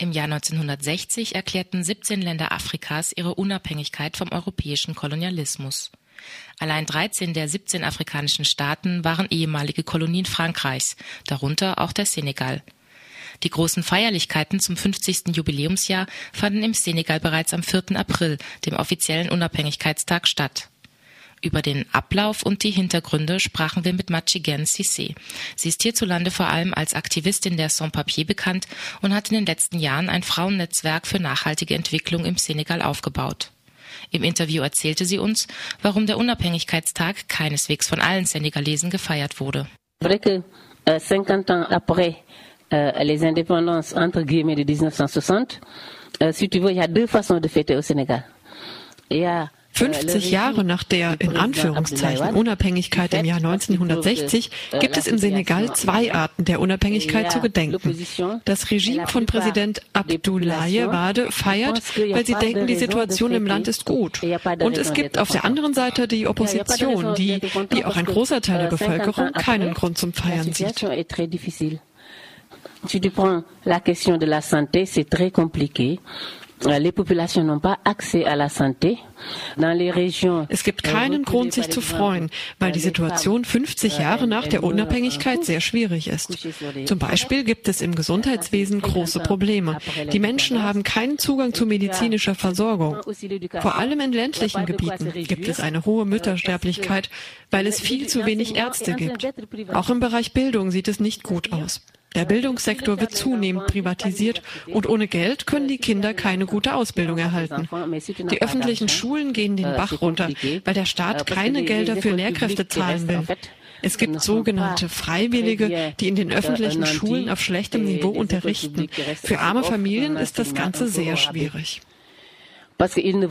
Im Jahr 1960 erklärten 17 Länder Afrikas ihre Unabhängigkeit vom europäischen Kolonialismus. Allein 13 der 17 afrikanischen Staaten waren ehemalige Kolonien Frankreichs, darunter auch der Senegal. Die großen Feierlichkeiten zum 50. Jubiläumsjahr fanden im Senegal bereits am 4. April, dem offiziellen Unabhängigkeitstag, statt. Über den Ablauf und die Hintergründe sprachen wir mit Machigen Cissé. Sie ist hierzulande vor allem als Aktivistin der Sans-Papier bekannt und hat in den letzten Jahren ein Frauennetzwerk für nachhaltige Entwicklung im Senegal aufgebaut. Im Interview erzählte sie uns, warum der Unabhängigkeitstag keineswegs von allen Senegalesen gefeiert wurde. Vrai que, euh, 50 ans après euh, les indépendances entre guillemets de 1960, euh, si tu veux, il y a deux façons de fêter au Sénégal. Il y a 50 Jahre nach der in Anführungszeichen Unabhängigkeit im Jahr 1960 gibt es im Senegal zwei Arten der Unabhängigkeit zu gedenken. Das Regime von Präsident Abdoulaye Wade feiert, weil sie denken, die Situation im Land ist gut. Und es gibt auf der anderen Seite die Opposition, die, wie auch ein großer Teil der Bevölkerung, keinen Grund zum Feiern sieht. Si tu prends la question de la santé, c'est très compliqué. Les populations n'ont pas accès à la santé. Dans les régions, Es gibt keinen Grund, sich zu freuen, weil die Situation 50 Jahre nach der Unabhängigkeit sehr schwierig ist. Zum Beispiel gibt es im Gesundheitswesen große Probleme. Die Menschen haben keinen Zugang zu medizinischer Versorgung. Vor allem in ländlichen Gebieten gibt es eine hohe Müttersterblichkeit, weil es viel zu wenig Ärzte gibt. Auch im Bereich Bildung sieht es nicht gut aus. Der Bildungssektor wird zunehmend privatisiert und ohne Geld können die Kinder keine gute Ausbildung erhalten. Die öffentlichen Schulen gehen den Bach runter, weil der Staat keine Gelder für Lehrkräfte zahlen will. Es gibt sogenannte Freiwillige, die in den öffentlichen Schulen auf schlechtem Niveau unterrichten. Für arme Familien ist das Ganze sehr schwierig. Ne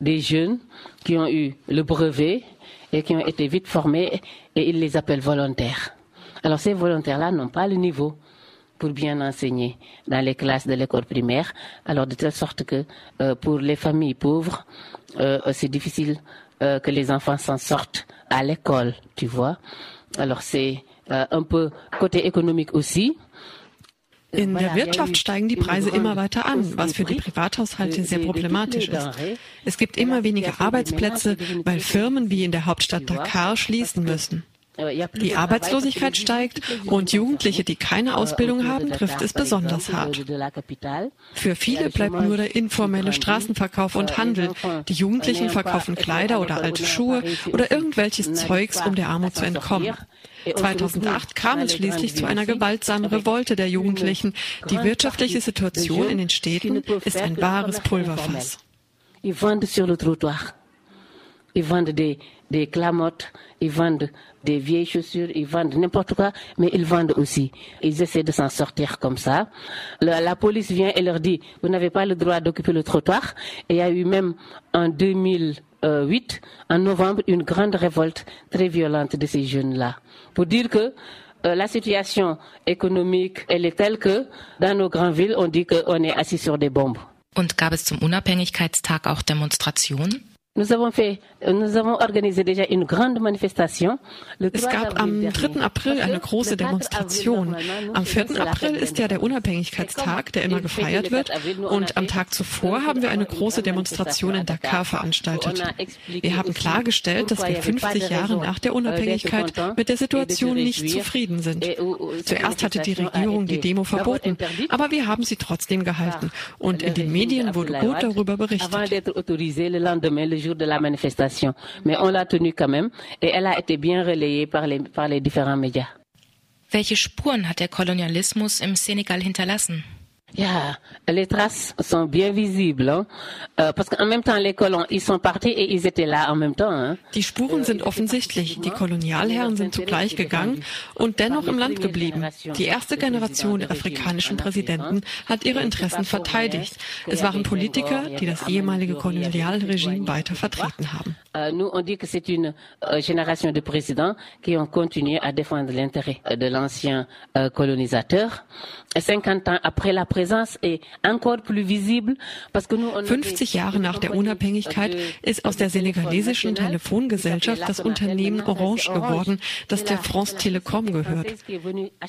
des jeunes qui ont eu le brevet et qui ont été vite formés et ils les appellent volontaires. Alors ces volontaires-là n'ont pas le niveau pour bien enseigner dans les classes de l'école primaire, alors de telle sorte que euh, pour les familles pauvres, euh, c'est difficile euh, que les enfants s'en sortent à l'école, tu vois. Alors c'est un peu côté économique aussi. In der Wirtschaft steigen die Preise immer weiter an, was für die Privathaushalte sehr problematisch ist. Es gibt immer weniger Arbeitsplätze, weil Firmen wie in der Hauptstadt Dakar schließen müssen. Die Arbeitslosigkeit steigt und Jugendliche, die keine Ausbildung haben, trifft es besonders hart. Für viele bleibt nur der informelle Straßenverkauf und Handel. Die Jugendlichen verkaufen Kleider oder alte Schuhe oder irgendwelches Zeugs, um der Armut zu entkommen. 2008 kam es schließlich zu einer gewaltsamen Revolte der Jugendlichen. Die wirtschaftliche Situation in den Städten ist ein wahres Pulverfass. Ils vendent des, des clamottes, ils vendent des vieilles chaussures, ils vendent n'importe quoi, mais ils vendent aussi. Ils essaient de s'en sortir comme ça. La, la, police vient et leur dit, vous n'avez pas le droit d'occuper le trottoir. Et il y a eu même en 2008, en novembre, une grande révolte très violente de ces jeunes-là. Pour dire que euh, la situation économique, elle est telle que dans nos grandes villes, on dit qu'on est assis sur des bombes. Und gab es zum Unabhängigkeitstag auch Demonstrationen? Nous avons fait, nous avons organisé déjà une grande manifestation. Es gab am 3. April eine große Demonstration. Am 4. April ist ja der Unabhängigkeitstag, der immer gefeiert wird. Und am Tag zuvor haben wir eine große Demonstration in Dakar veranstaltet. Wir haben klargestellt, dass wir 50 Jahre nach der Unabhängigkeit mit der Situation nicht zufrieden sind. Zuerst hatte die Regierung die Demo verboten, aber wir haben sie trotzdem gehalten. Und in den Medien wurde gut darüber berichtet jour de la manifestation. Mais on l'a tenue quand même et elle a été bien relayée par les, par les différents médias. Welche Spuren hat der Kolonialismus im Senegal hinterlassen? Ja, les traces sont bien visibles, hein? euh, parce qu'en même temps les colons, ils sont partis et ils étaient là en même temps. Hein? Die Spuren sind offensichtlich. Die Kolonialherren sind zugleich gegangen und dennoch im Land geblieben. Die erste Generation der afrikanischen Präsidenten hat ihre Interessen verteidigt. Es waren Politiker, die das ehemalige Kolonialregime weiter vertreten haben. Nous, on dit que c'est une génération de présidents qui ont continué à défendre l'intérêt de l'ancien colonisateur. 50 ans après la présence 50 Jahre nach der Unabhängigkeit ist aus der senegalesischen Telefongesellschaft das Unternehmen Orange geworden, das der France Telecom gehört.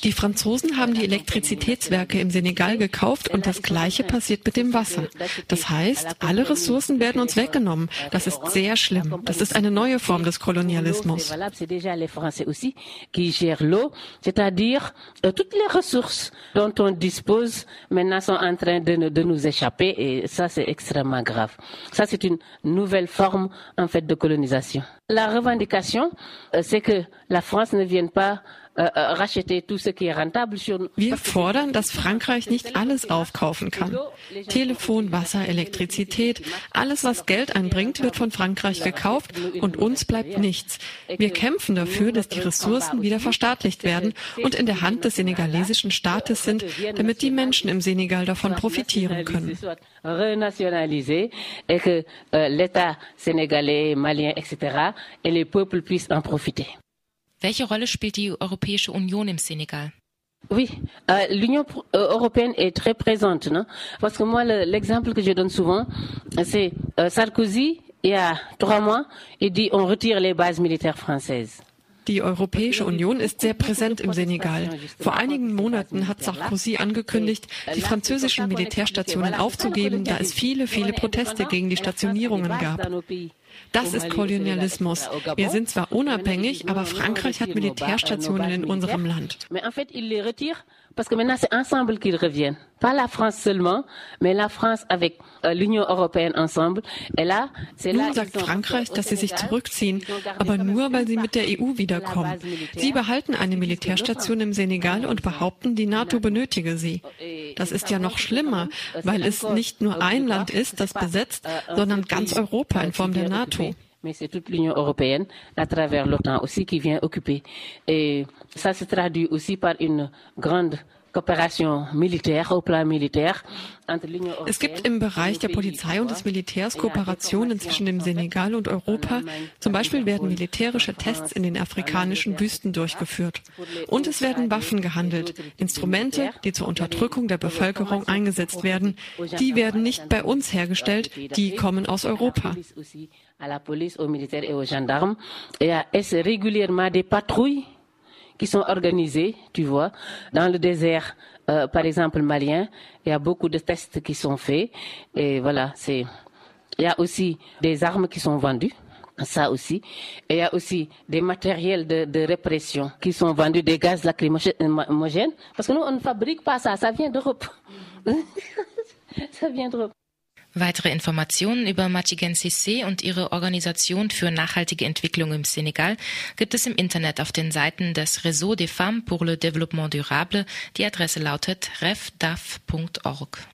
Die Franzosen haben die Elektrizitätswerke im Senegal gekauft und das Gleiche passiert mit dem Wasser. Das heißt, alle Ressourcen werden uns weggenommen. Das ist sehr schlimm. Das ist eine neue Form des Kolonialismus. C'est-à-dire euh, toutes les ressources dont on dispose maintenant sont en train de, nous échapper et ça c'est extrêmement grave. Ça c'est une nouvelle forme en fait de colonisation. La revendication, euh, c'est que la France ne vienne pas Wir fordern, dass Frankreich nicht alles aufkaufen kann. Telefon, Wasser, Elektrizität, alles, was Geld einbringt, wird von Frankreich gekauft und uns bleibt nichts. Wir kämpfen dafür, dass die Ressourcen wieder verstaatlicht werden und in der Hand des senegalesischen Staates sind, damit die Menschen im Senegal davon profitieren können. et que euh, l'État sénégalais, malien, etc. et les peuples puissent en profiter. Welche Rolle spielt die Europäische im? Oui, euh, l'Union euh, européenne est très présente, non? Parce que moi, l'exemple le, que je donne souvent, c'est euh, Sarkozy, il y a trois mois, il dit on retire les bases militaires françaises. Die Europäische Union ist sehr präsent im Senegal. Vor einigen Monaten hat Sarkozy angekündigt, die französischen Militärstationen aufzugeben, da es viele, viele Proteste gegen die Stationierungen gab. Das ist Kolonialismus. Wir sind zwar unabhängig, aber Frankreich hat Militärstationen in unserem Land. Parce que maintenant, c'est ensemble qu'ils reviennent. Pas la France seulement, mais la France avec euh, l'Union européenne ensemble. Et là, c'est Nun sagt Frankreich, dass sie sich zurückziehen, aber nur, weil sie mit der EU wiederkommen. Sie behalten eine Militärstation im Senegal und behaupten, die NATO benötige sie. Das ist ja noch schlimmer, weil es nicht nur ein Land ist, das besetzt, sondern ganz Europa in Form der NATO. mais c'est toute l'Union européenne à travers l'OTAN aussi qui vient occuper. Et ça se traduit aussi par une grande Es gibt im Bereich der Polizei und des Militärs Kooperationen zwischen dem Senegal und Europa. Zum Beispiel werden militärische Tests in den afrikanischen Wüsten durchgeführt. Und es werden Waffen gehandelt, Instrumente, die zur Unterdrückung der Bevölkerung eingesetzt werden. Die werden nicht bei uns hergestellt, die kommen aus Europa. à la police, aux militaires et aux gendarmes. Il y a régulièrement des patrouilles qui sont organisées, tu vois, dans le désert, euh, par exemple malien. Il y a beaucoup de tests qui sont faits. Et voilà, c'est. Il y a aussi des armes qui sont vendues. Ça aussi. Et il y a aussi des matériels de répression qui sont vendus, des gaz lacrymogènes. Parce que nous, on ne fabrique pas ça. Ça vient d'Europe. ça vient d'Europe. Weitere Informationen über Machigen Cissé und ihre Organisation für nachhaltige Entwicklung im Senegal gibt es im Internet auf den Seiten des Réseau des Femmes pour le Développement Durable. Die Adresse lautet refdaf.org.